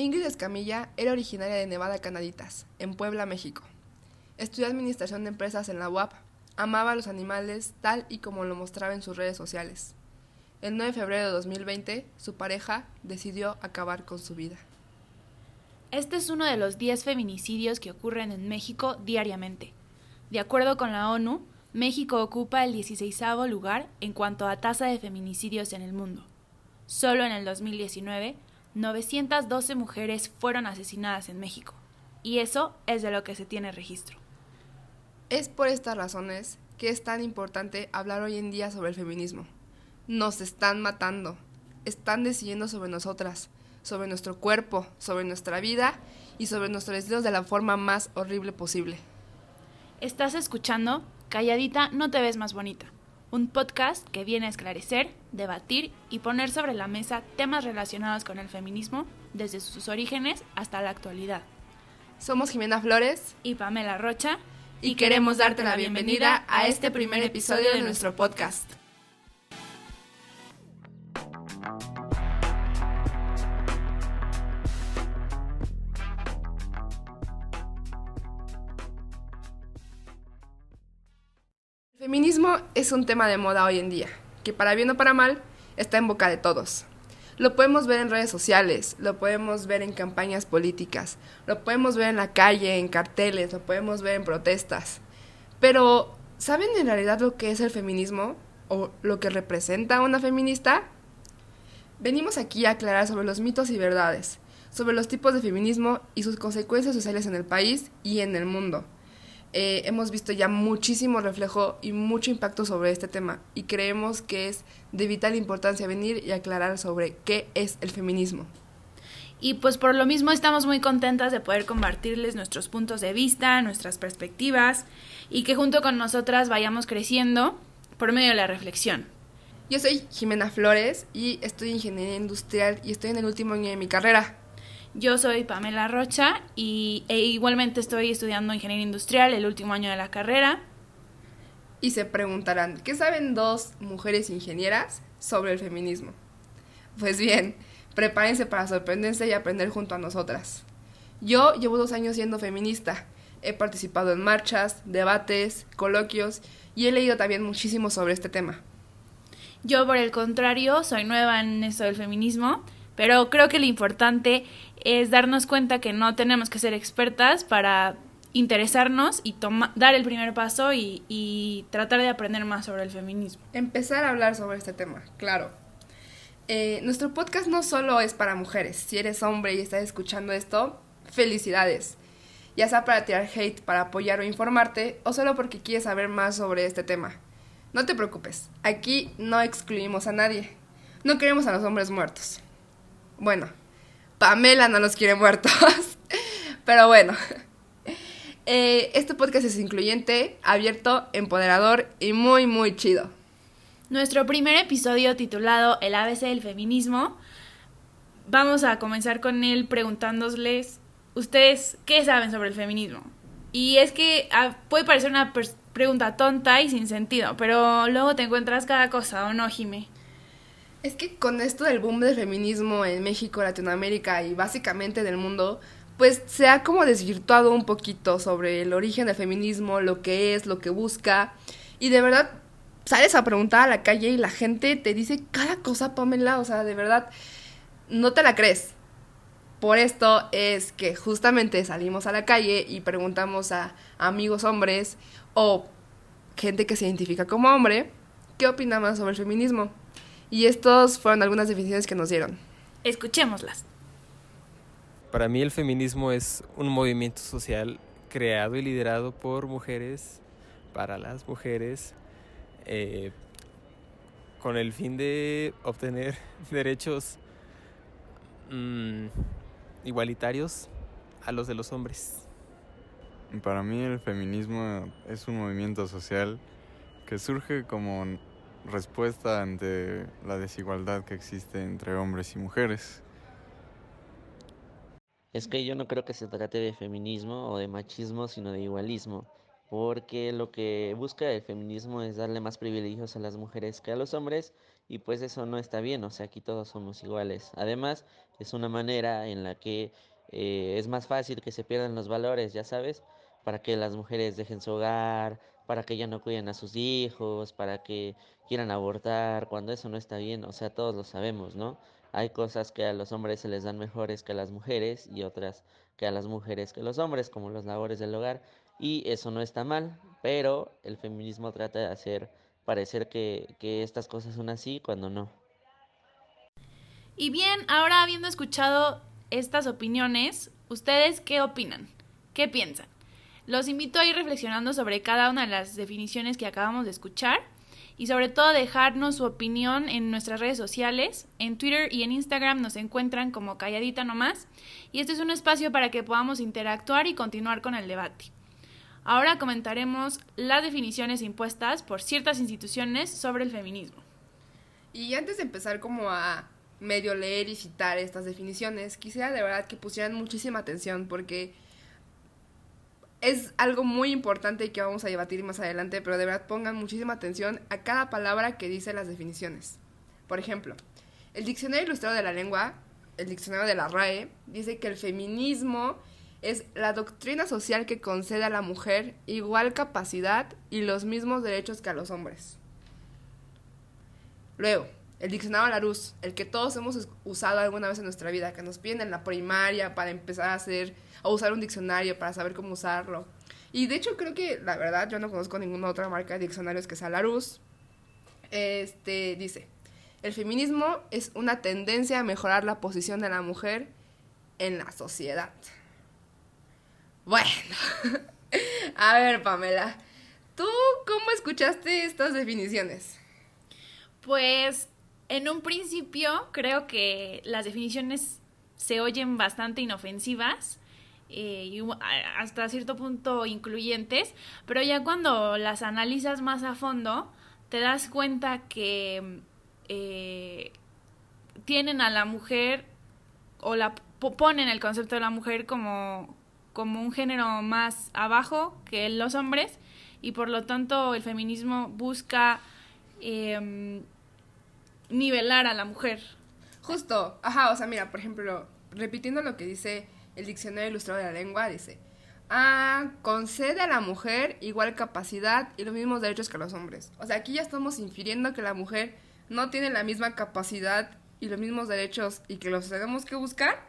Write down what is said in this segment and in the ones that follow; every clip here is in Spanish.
Ingrid Escamilla era originaria de Nevada Canaditas, en Puebla, México. Estudió administración de empresas en la UAP. Amaba a los animales tal y como lo mostraba en sus redes sociales. El 9 de febrero de 2020, su pareja decidió acabar con su vida. Este es uno de los 10 feminicidios que ocurren en México diariamente. De acuerdo con la ONU, México ocupa el 16 lugar en cuanto a tasa de feminicidios en el mundo. Solo en el 2019, 912 mujeres fueron asesinadas en México, y eso es de lo que se tiene registro. Es por estas razones que es tan importante hablar hoy en día sobre el feminismo. Nos están matando, están decidiendo sobre nosotras, sobre nuestro cuerpo, sobre nuestra vida y sobre nuestros deseos de la forma más horrible posible. Estás escuchando Calladita no te ves más bonita un podcast que viene a esclarecer, debatir y poner sobre la mesa temas relacionados con el feminismo desde sus orígenes hasta la actualidad. Somos Jimena Flores y Pamela Rocha y, queremos darte la bienvenida a este primer episodio de nuestro podcast. Feminismo es un tema de moda hoy en día, que para bien o para mal está en boca de todos. Lo podemos ver en redes sociales, lo podemos ver en campañas políticas, lo podemos ver en la calle, en carteles, lo podemos ver en protestas. Pero, ¿saben en realidad lo que es el feminismo o lo que representa una feminista? Venimos aquí a aclarar sobre los mitos y verdades, sobre los tipos de feminismo y sus consecuencias sociales en el país y en el mundo. Eh, hemos visto ya muchísimo reflejo y mucho impacto sobre este tema y creemos que es de vital importancia venir y aclarar sobre qué es el feminismo. Y pues por lo mismo estamos muy contentas de poder compartirles nuestros puntos de vista, nuestras perspectivas y que junto con nosotras vayamos creciendo por medio de la reflexión. Yo soy Jimena Flores y estudio ingeniería industrial y estoy en el último año de mi carrera. Yo soy Pamela Rocha y e igualmente estoy estudiando ingeniería industrial el último año de la carrera. Y se preguntarán, ¿qué saben dos mujeres ingenieras sobre el feminismo? Pues bien, prepárense para sorprenderse y aprender junto a nosotras. Yo llevo dos años siendo feminista. He participado en marchas, debates, coloquios y he leído también muchísimo sobre este tema. Yo, por el contrario, soy nueva en esto del feminismo, pero creo que lo importante es darnos cuenta que no tenemos que ser expertas para interesarnos y dar el primer paso y, tratar de aprender más sobre el feminismo. Empezar a hablar sobre este tema, claro. Eh, nuestro podcast no solo es para mujeres. Si eres hombre y estás escuchando esto, felicidades. Ya sea para tirar hate, para apoyar o informarte, o solo porque quieres saber más sobre este tema. No te preocupes, aquí no excluimos a nadie. No queremos a los hombres muertos. Bueno, Pamela no nos quiere muertos. Pero bueno. Eh, este podcast es incluyente, abierto, empoderador y muy, muy chido. Nuestro primer episodio titulado El ABC del feminismo. Vamos a comenzar con él preguntándoles, ¿ustedes qué saben sobre el feminismo? Y es que ah, puede parecer una pregunta tonta y sin sentido, pero luego te encuentras cada cosa, ¿o no, Jime? Es que con esto del boom del feminismo en México, Latinoamérica y básicamente del mundo, pues se ha como desvirtuado un poquito sobre el origen del feminismo, lo que es, lo que busca. Y de verdad, sales a preguntar a la calle y la gente te dice cada cosa, Pamela, o sea, de verdad, no te la crees. Por esto es que justamente salimos a la calle y preguntamos a amigos hombres o gente que se identifica como hombre, ¿qué opinamos sobre el feminismo? Y estos fueron algunas definiciones que nos dieron. Escuchémoslas. Para mí el feminismo es un movimiento social creado y liderado por mujeres, para las mujeres, eh, con el fin de obtener derechos mm, igualitarios a los de los hombres. Para mí el feminismo es un movimiento social que surge como respuesta ante la desigualdad que existe entre hombres y mujeres. Es que yo no creo que se trate de feminismo o de machismo, sino de igualismo. porque lo que busca el feminismo es darle más privilegios a las mujeres que a los hombres y pues eso no está bien, o sea, aquí todos somos iguales. Además, es una manera en la que eh, es más fácil que se pierdan los valores, ya sabes, para que las mujeres dejen su hogar, para que ya no cuiden a sus hijos, para que quieran abortar, cuando eso no está bien, o sea, todos lo sabemos, ¿no? Hay cosas que a los hombres se les dan mejores que a las mujeres y otras que a las mujeres que a los hombres, como las labores del hogar, y eso no está mal, pero el feminismo trata de hacer parecer que, que estas cosas son así cuando no. Y bien, ahora habiendo escuchado estas opiniones, ¿ustedes qué opinan? ¿Qué piensan? Los invito a ir reflexionando sobre cada una de las definiciones que acabamos de escuchar y sobre todo dejarnos su opinión en nuestras redes sociales. En Twitter y en Instagram nos encuentran como Calladita Nomás y este es un espacio para que podamos interactuar y continuar con el debate. Ahora comentaremos las definiciones impuestas por ciertas instituciones sobre el feminismo. Y antes de empezar como a medio leer y citar estas definiciones, quisiera de verdad que pusieran muchísima atención porque es algo muy importante y que vamos a debatir más adelante, pero de verdad pongan muchísima atención a cada palabra que dice las definiciones. Por ejemplo, el Diccionario Ilustrado de la Lengua, el Diccionario de la RAE, dice que el feminismo es la doctrina social que concede a la mujer igual capacidad y los mismos derechos que a los hombres. Luego, el diccionario Larousse, el que todos hemos usado alguna vez en nuestra vida, que nos piden en la primaria para empezar a hacer a usar un diccionario para saber cómo usarlo. Y de hecho creo que la verdad yo no conozco ninguna otra marca de diccionarios que sea Larousse. Este dice, el feminismo es una tendencia a mejorar la posición de la mujer en la sociedad. Bueno, a ver Pamela, ¿tú cómo escuchaste estas definiciones? Pues en un principio creo que las definiciones se oyen bastante inofensivas eh, hasta cierto punto incluyentes, pero ya cuando las analizas más a fondo, te das cuenta que eh, tienen a la mujer o la ponen el concepto de la mujer como, como un género más abajo que los hombres y por lo tanto el feminismo busca em, nivelar a la mujer. Justo, ajá, o sea, mira, por ejemplo, repitiendo lo que dice el Diccionario Ilustrado de la Lengua dice, ah, concede a la mujer igual capacidad y los mismos derechos que a los hombres. O sea, aquí ya estamos infiriendo que la mujer no tiene la misma capacidad y los mismos derechos y que los tenemos que buscar.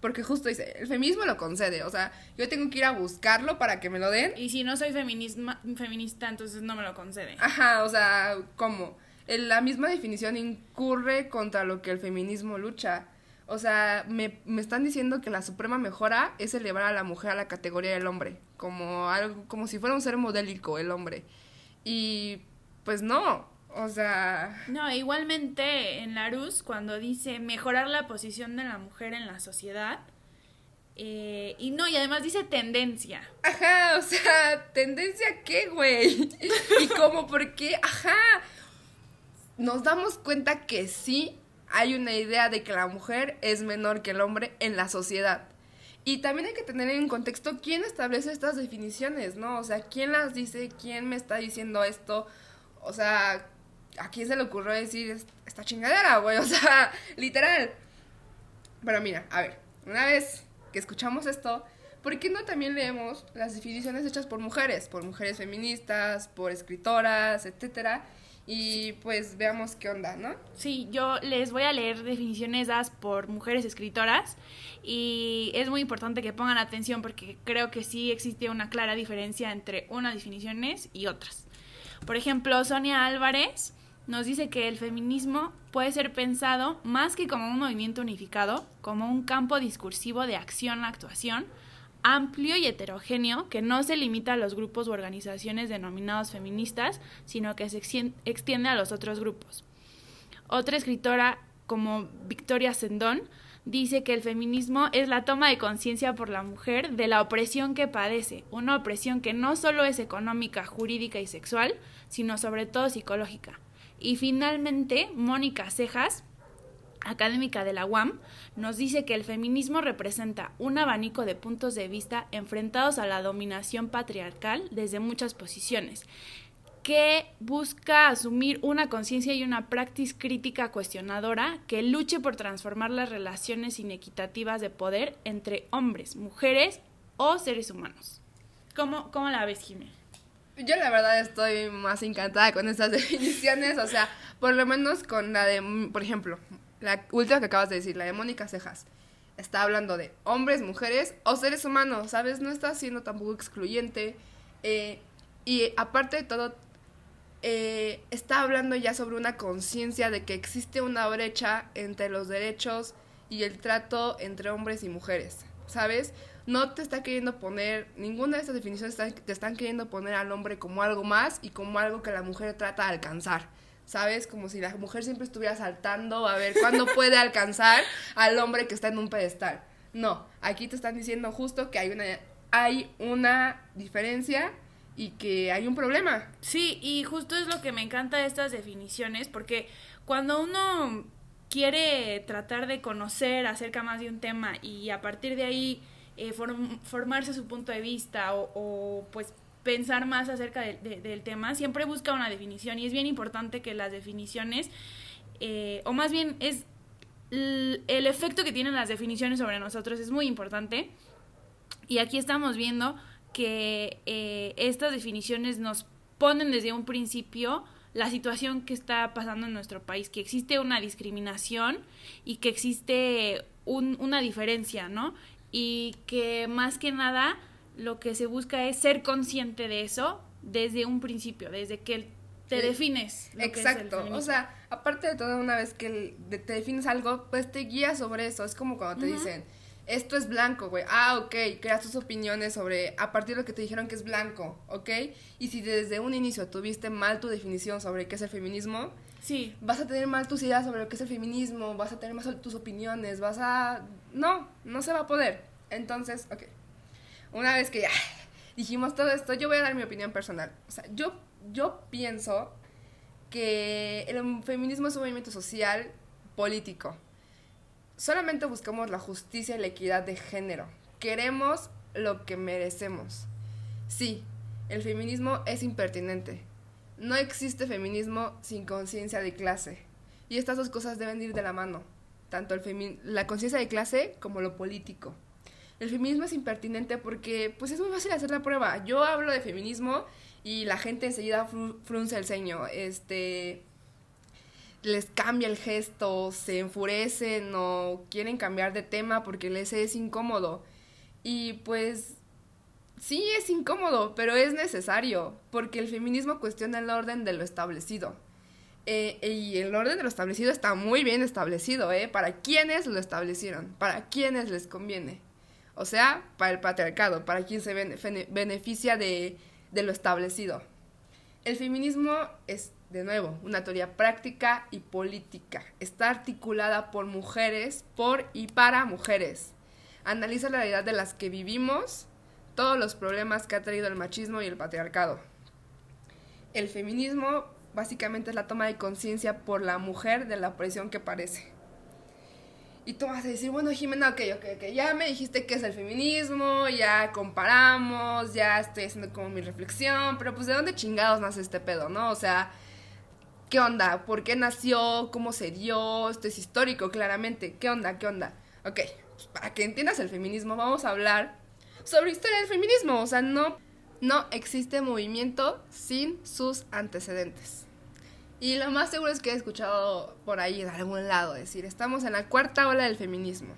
Porque justo dice, el feminismo lo concede, o sea, yo tengo que ir a buscarlo para que me lo den. Y si no soy feminista, entonces no me lo concede. Ajá, o sea, ¿cómo? la misma definición incurre contra lo que el feminismo lucha. O sea, me, me, están diciendo que la suprema mejora es elevar a la mujer a la categoría del hombre, como algo, como si fuera un ser modélico el hombre. Y pues no, o sea. No, igualmente en Larus, cuando dice mejorar la posición de la mujer en la sociedad. Eh, y no, y además dice tendencia. Ajá, o sea, ¿tendencia qué, güey? ¿Y cómo? ¿Por qué? Ajá. Nos damos cuenta que sí, hay una idea de que la mujer es menor que el hombre en la sociedad. Y también hay que tener en contexto quién establece estas definiciones, ¿no? O sea, quién las dice, quién me está diciendo esto. O sea, ¿a quién se le ocurrió decir esta chingadera, güey? O sea, literal. Pero mira, a ver, una vez que escuchamos esto, ¿por qué no también leemos las definiciones hechas por mujeres? Por mujeres feministas, por escritoras, etcétera y pues veamos qué onda, ¿no? Sí, yo les voy a leer definiciones dadas por mujeres escritoras y es muy importante que pongan atención porque creo que sí existe una clara diferencia entre unas definiciones y otras. Por ejemplo, Sonia Álvarez nos dice que el feminismo puede ser pensado más que como un movimiento unificado, como un campo discursivo de acción-actuación, amplio y heterogéneo que no se limita a los grupos u organizaciones denominados feministas, sino que se extiende a los otros grupos. Otra escritora como Victoria Sendón dice que el feminismo es la toma de conciencia por la mujer de la opresión que padece, una opresión que no solo es económica, jurídica y sexual, sino sobre todo psicológica. Y finalmente, Mónica Cejas académica de la UAM, nos dice que el feminismo representa un abanico de puntos de vista enfrentados a la dominación patriarcal desde muchas posiciones, que busca asumir una conciencia y una práctica crítica cuestionadora que luche por transformar las relaciones inequitativas de poder entre hombres, mujeres o seres humanos. ¿Cómo, cómo la ves, Jiménez? Yo la verdad estoy más encantada con estas definiciones, o sea, por lo menos con la de, por ejemplo, la última que acabas de decir, la de Mónica Cejas. Está hablando de hombres, mujeres o seres humanos, ¿sabes? No está siendo tampoco excluyente. Eh, y aparte de todo, eh, está hablando ya sobre una conciencia de que existe una brecha entre los derechos y el trato entre hombres y mujeres, ¿sabes? No te está queriendo poner, ninguna de estas definiciones te están queriendo poner al hombre como algo más y como algo que la mujer trata de alcanzar. ¿Sabes? Como si la mujer siempre estuviera saltando a ver cuándo puede alcanzar al hombre que está en un pedestal. No, aquí te están diciendo justo que hay una, hay una diferencia y que hay un problema. Sí, y justo es lo que me encanta de estas definiciones, porque cuando uno quiere tratar de conocer acerca más de un tema y a partir de ahí eh, formarse su punto de vista o, o pues pensar más acerca del tema, siempre busca una definición y es bien importante que las definiciones, eh, o más bien es el efecto que tienen las definiciones sobre nosotros es muy importante. Y aquí estamos viendo que eh, estas definiciones nos ponen desde un principio la situación que está pasando en nuestro país, que existe una discriminación y que existe una diferencia, ¿no? Y que más que nada lo que se busca es ser consciente de eso desde un principio, desde que te defines. Exacto, o sea, aparte de todo, una vez que te defines algo, pues te guías sobre eso. Es como cuando te dicen, esto es blanco, güey. Ah, ok, creas tus opiniones sobre, a partir de lo que te dijeron que es blanco, ¿ok? Y si desde un inicio tuviste mal tu definición sobre qué es el feminismo, sí. vas a tener mal tus ideas sobre lo que es el feminismo, vas a tener mal tus opiniones, vas a... No, no se va a poder. Entonces, ok una vez que ya dijimos todo esto, yo voy a dar mi opinión personal. O sea, yo, yo pienso que el feminismo es un movimiento social político. Solamente buscamos la justicia y la equidad de género. Queremos lo que merecemos. Sí, el feminismo es impertinente. No existe feminismo sin conciencia de clase. Y estas dos cosas deben ir de la mano, tanto el la conciencia de clase como lo político el feminismo es impertinente porque pues es muy fácil hacer la prueba. Yo hablo de feminismo y la gente enseguida frunce el ceño, este les cambia el gesto, se enfurecen o quieren cambiar de tema porque les es incómodo. Y pues sí es incómodo, pero es necesario, porque el feminismo cuestiona el orden de lo establecido. Eh, y el orden de lo establecido está muy bien establecido, ¿eh? Para quienes lo establecieron, para quienes les conviene. O sea, para el patriarcado, para quien se beneficia de, lo establecido. El feminismo es, de nuevo, una teoría práctica y política. Está articulada por mujeres, por y para mujeres. Analiza la realidad de las que vivimos, todos los problemas que ha traído el machismo y el patriarcado. El feminismo básicamente es la toma de conciencia por la mujer de la opresión que parece. Y tú vas a decir, bueno, Jimena, ok, ok, ok, ya me dijiste qué es el feminismo, ya comparamos, ya estoy haciendo como mi reflexión, pero pues de dónde chingados nace este pedo, ¿no? O sea, ¿qué onda? ¿Por qué nació? ¿Cómo se dio? Esto es histórico, claramente. ¿Qué onda? ¿Qué onda? Ok, pues para que entiendas el feminismo, vamos a hablar sobre historia del feminismo. O sea, no, no existe movimiento sin sus antecedentes. Y lo más seguro es que he escuchado por ahí de algún lado decir, estamos en la cuarta ola del feminismo.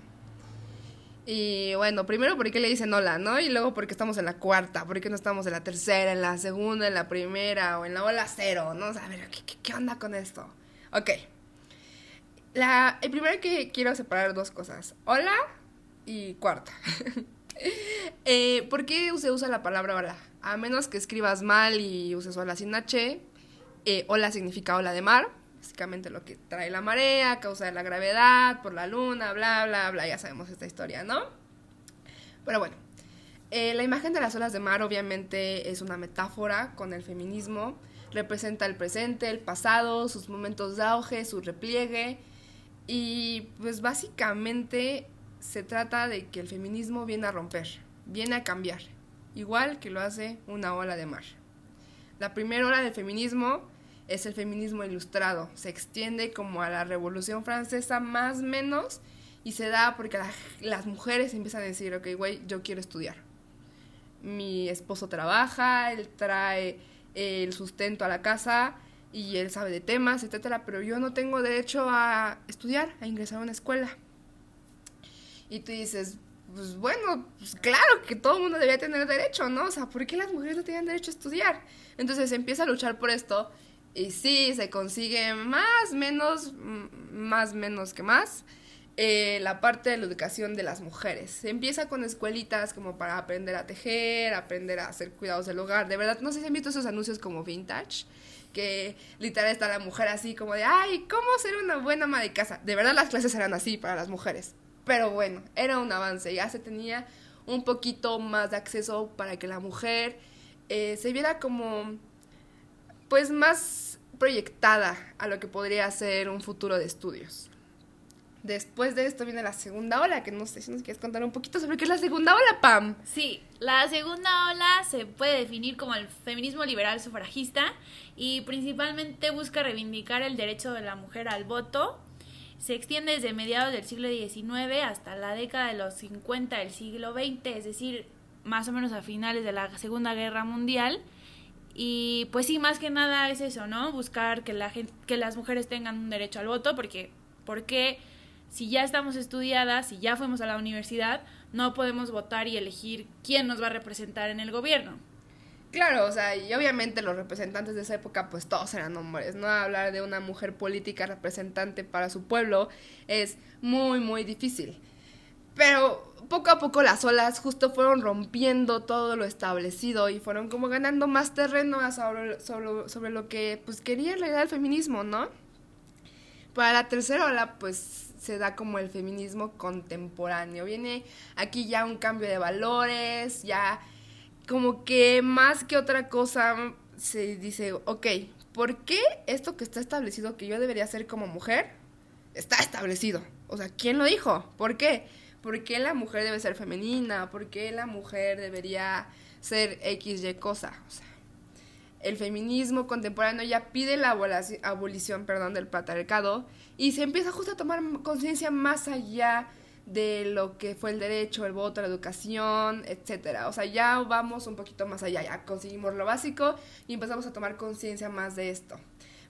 Y bueno, primero porque le dicen hola, ¿no? Y luego porque estamos en la cuarta, porque no estamos en la tercera, en la segunda, en la primera o en la ola cero, ¿no? O sea, a ver, ¿qué, onda con esto? Ok. La, el primero que quiero separar dos cosas, hola y cuarta. eh, ¿Por qué se usa la palabra hola? A menos que escribas mal y uses hola sin H, eh, ola significa ola de mar, básicamente lo que trae la marea, causa de la gravedad, por la luna, bla, bla, bla, ya sabemos esta historia, ¿no? Pero bueno, eh, la imagen de las olas de mar obviamente es una metáfora con el feminismo, representa el presente, el pasado, sus momentos de auge, su repliegue, Y pues básicamente se trata de que el feminismo viene a romper, viene a cambiar, igual que lo hace una ola de mar. La primera ola del feminismo es el feminismo ilustrado, se extiende como a la Revolución Francesa más menos y se da porque las mujeres empiezan a decir, ok, güey, yo quiero estudiar. Mi esposo trabaja, él trae el sustento a la casa y él sabe de temas, etcétera, pero yo no tengo derecho a estudiar, a ingresar a una escuela. Y tú dices, pues bueno, pues claro que todo el mundo debía tener derecho, ¿no? O sea, ¿por qué las mujeres no tenían derecho a estudiar? Entonces empieza a luchar por esto y sí, se consigue más, menos, más, menos que más. Eh, la parte de la educación de las mujeres. Se empieza con escuelitas como para aprender a tejer, aprender a hacer cuidados del hogar. De verdad, no sé si han visto esos anuncios como vintage, que literal está la mujer así como de, ay, ¿cómo ser una buena ama de casa? De verdad las clases eran así para las mujeres. Pero bueno, era un avance, ya se tenía un poquito más de acceso para que la mujer eh, se viera como, pues más proyectada a lo que podría ser un futuro de estudios. Después de esto viene la segunda ola, que no sé si nos quieres contar un poquito sobre qué es la segunda ola, Pam. Sí, la segunda ola se puede definir como el feminismo liberal sufragista y principalmente busca reivindicar el derecho de la mujer al voto. Se extiende desde mediados del siglo XIX hasta la década de los 50 del siglo XX, es decir, más o menos a finales de la Segunda Guerra Mundial. Y pues sí, más que nada es eso, ¿no? Buscar que, la que las mujeres tengan un derecho al voto, porque, porque si ya estamos estudiadas, si ya fuimos a la universidad, no podemos votar y elegir quién nos va a representar en el gobierno. Claro, o sea, y obviamente los representantes de esa época, pues todos eran hombres, ¿no? Hablar de una mujer política representante para su pueblo es muy, muy difícil. Pero poco a poco las olas justo fueron rompiendo todo lo establecido y fueron como ganando más terreno sobre, sobre, sobre lo que pues quería en realidad el feminismo, ¿no? Para la tercera ola, pues se da como el feminismo contemporáneo. Viene aquí ya un cambio de valores, ya como que más que otra cosa se dice, ok, ¿por qué esto que está establecido que yo debería hacer como mujer está establecido? O sea, ¿quién lo dijo? ¿Por qué? ¿Por qué la mujer debe ser femenina? ¿Por qué la mujer debería ser X, Y cosa? O sea, el feminismo contemporáneo ya pide la abolición perdón, del patriarcado y se empieza justo a tomar conciencia más allá de lo que fue el derecho, el voto, la educación, etcétera. O sea, ya vamos un poquito más allá, ya conseguimos lo básico y empezamos a tomar conciencia más de esto.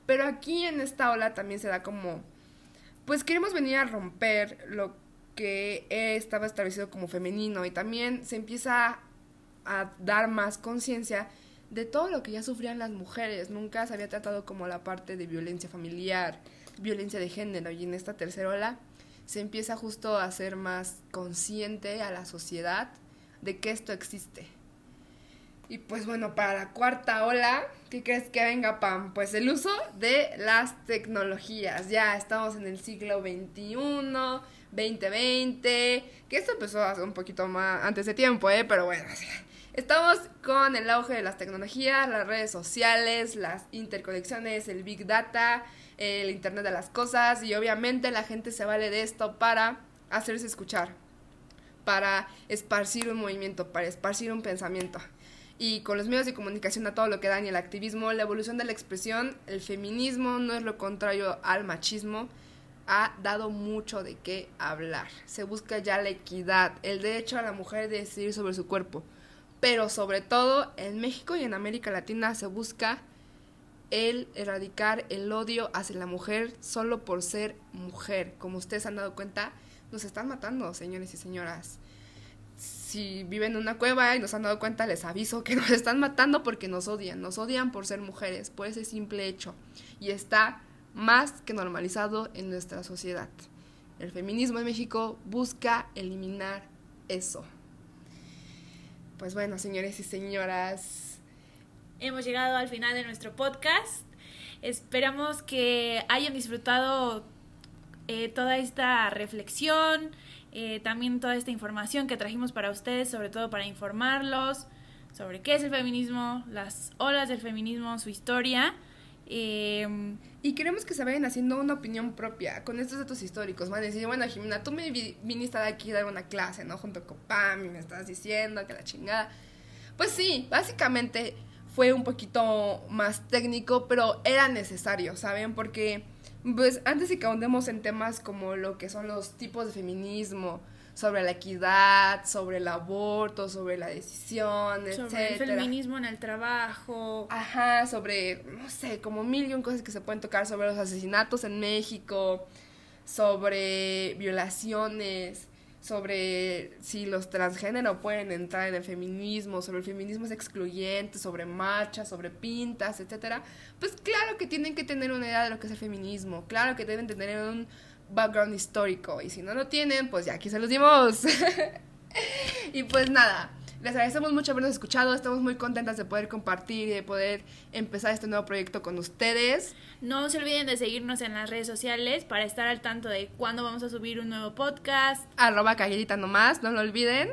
Pero aquí en esta ola también se da como, pues queremos venir a romper lo que estaba establecido como femenino y también se empieza a dar más conciencia de todo lo que ya sufrían las mujeres. Nunca se había tratado como la parte de violencia familiar, violencia de género y en esta tercera ola se empieza justo a ser más consciente a la sociedad de que esto existe. Y pues bueno, para la cuarta ola, ¿qué crees que venga, Pam? Pues el uso de las tecnologías. Ya estamos en el siglo XXI, 2020, que esto empezó hace un poquito más antes de tiempo, ¿eh? Pero bueno, Estamos con el auge de las tecnologías, las redes sociales, las interconexiones, el Big Data, el Internet de las Cosas y obviamente la gente se vale de esto para hacerse escuchar, para esparcir un movimiento, para esparcir un pensamiento. Y con los medios de comunicación a todo lo que dan y el activismo, la evolución de la expresión, el feminismo no es lo contrario al machismo, ha dado mucho de qué hablar. Se busca ya la equidad, el derecho a la mujer de decidir sobre su cuerpo pero sobre todo en México y en América Latina se busca el erradicar el odio hacia la mujer solo por ser mujer. Como ustedes han dado cuenta, nos están matando, señores y señoras. Si viven en una cueva y nos han dado cuenta, les aviso que nos están matando porque nos odian. Nos odian por ser mujeres, por ese simple hecho. Y está más que normalizado en nuestra sociedad. El feminismo en México busca eliminar eso. Pues bueno, señores y señoras. Hemos llegado al final de nuestro podcast. Esperamos que hayan disfrutado eh, toda esta reflexión, eh, también toda esta información que trajimos para ustedes, sobre todo para informarlos sobre qué es el feminismo, las olas del feminismo, su historia. Em, Y queremos que se vayan haciendo una opinión propia con estos datos históricos. Van a decir, bueno, Jimena, tú me vi- viniste aquí a dar una clase, ¿no? Junto con Pam y me estás diciendo que la chingada. Pues sí, básicamente fue un poquito más técnico, pero era necesario, ¿saben? Porque, pues, antes de que ahondemos en temas como lo que son los tipos de feminismo, sobre la equidad, sobre el aborto, sobre la decisión, sobre el feminismo en el trabajo. Ajá, sobre, no sé, como mil y un cosas que se pueden tocar sobre los asesinatos en México, sobre violaciones, sobre si los transgénero pueden entrar en el feminismo, sobre el feminismo es excluyente, sobre marchas, sobre pintas, etcétera. Pues claro que tienen que tener una idea de lo que es el feminismo, claro que deben tener un background histórico y si no lo tienen, pues ya aquí se los dimos. y pues nada, les agradecemos mucho habernos escuchado, estamos muy contentas de poder compartir y de poder empezar este nuevo proyecto con ustedes. No se olviden de seguirnos en las redes sociales para estar al tanto de cuándo vamos a subir un nuevo podcast. Arroba calladita nomás, no lo olviden.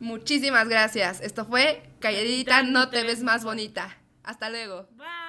Muchísimas gracias. Esto fue Calladita, no te ves más bonita. Hasta luego. Bye.